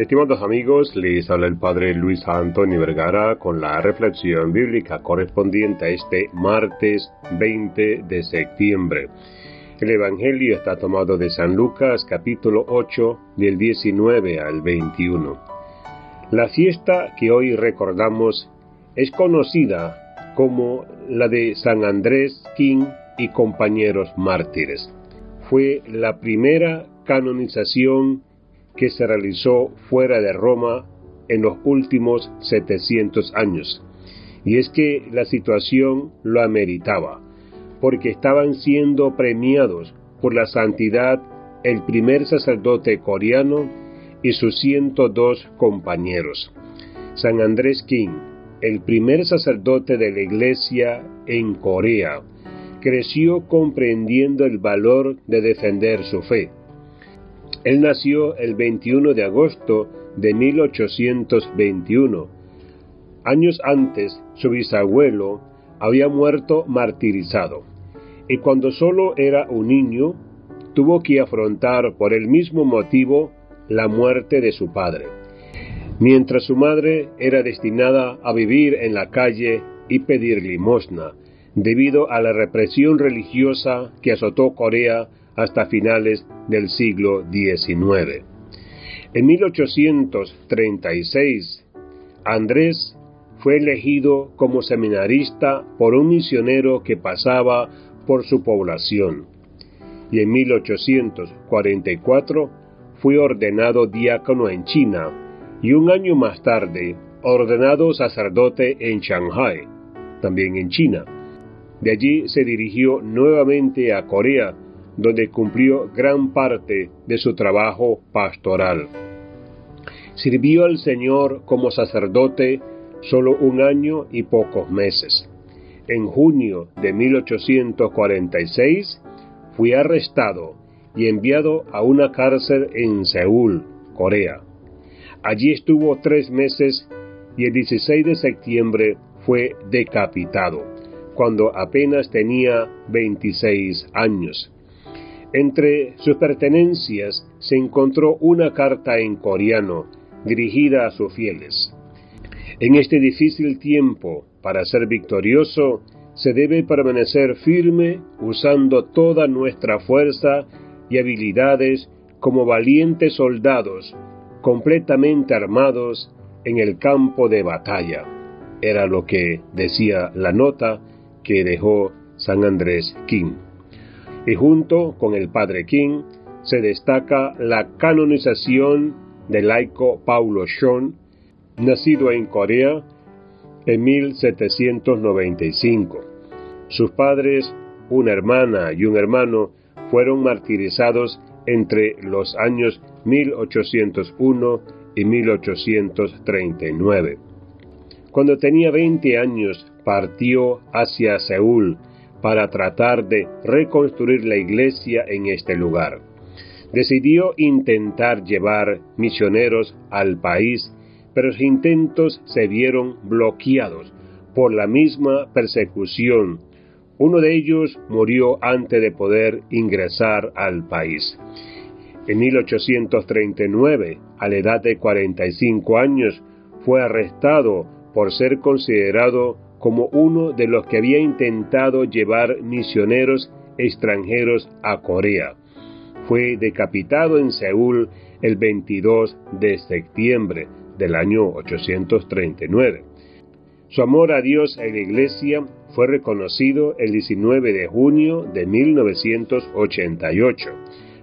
Estimados amigos, les habla el Padre Luis Antonio Vergara con la reflexión bíblica correspondiente a este martes 20 de septiembre. El Evangelio está tomado de San Lucas capítulo 8 del 19 al 21. La fiesta que hoy recordamos es conocida como la de San Andrés King y compañeros mártires. Fue la primera canonización que se realizó fuera de Roma en los últimos 700 años. Y es que la situación lo ameritaba, porque estaban siendo premiados por la santidad el primer sacerdote coreano y sus 102 compañeros. San Andrés King, el primer sacerdote de la iglesia en Corea, creció comprendiendo el valor de defender su fe él nació el 21 de agosto de 1821. Años antes, su bisabuelo había muerto martirizado, y cuando solo era un niño, tuvo que afrontar por el mismo motivo la muerte de su padre. Mientras su madre era destinada a vivir en la calle y pedir limosna, debido a la represión religiosa que azotó Corea hasta finales del siglo XIX. En 1836, Andrés fue elegido como seminarista por un misionero que pasaba por su población y en 1844 fue ordenado diácono en China y un año más tarde ordenado sacerdote en Shanghai, también en China. De allí se dirigió nuevamente a Corea donde cumplió gran parte de su trabajo pastoral. Sirvió al Señor como sacerdote solo un año y pocos meses. En junio de 1846 fue arrestado y enviado a una cárcel en Seúl, Corea. Allí estuvo tres meses y el 16 de septiembre fue decapitado, cuando apenas tenía 26 años. Entre sus pertenencias se encontró una carta en coreano dirigida a sus fieles. En este difícil tiempo, para ser victorioso, se debe permanecer firme usando toda nuestra fuerza y habilidades como valientes soldados, completamente armados en el campo de batalla. Era lo que decía la nota que dejó San Andrés King y junto con el Padre King se destaca la canonización del laico Paulo Shon, nacido en Corea en 1795. Sus padres, una hermana y un hermano, fueron martirizados entre los años 1801 y 1839. Cuando tenía 20 años partió hacia Seúl para tratar de reconstruir la iglesia en este lugar. Decidió intentar llevar misioneros al país, pero sus intentos se vieron bloqueados por la misma persecución. Uno de ellos murió antes de poder ingresar al país. En 1839, a la edad de 45 años, fue arrestado por ser considerado como uno de los que había intentado llevar misioneros extranjeros a Corea. Fue decapitado en Seúl el 22 de septiembre del año 839. Su amor a Dios y la Iglesia fue reconocido el 19 de junio de 1988,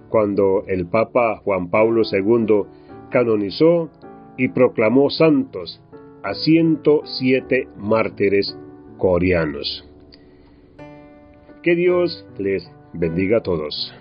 cuando el Papa Juan Pablo II canonizó y proclamó santos a 107 mártires coreanos. Que Dios les bendiga a todos.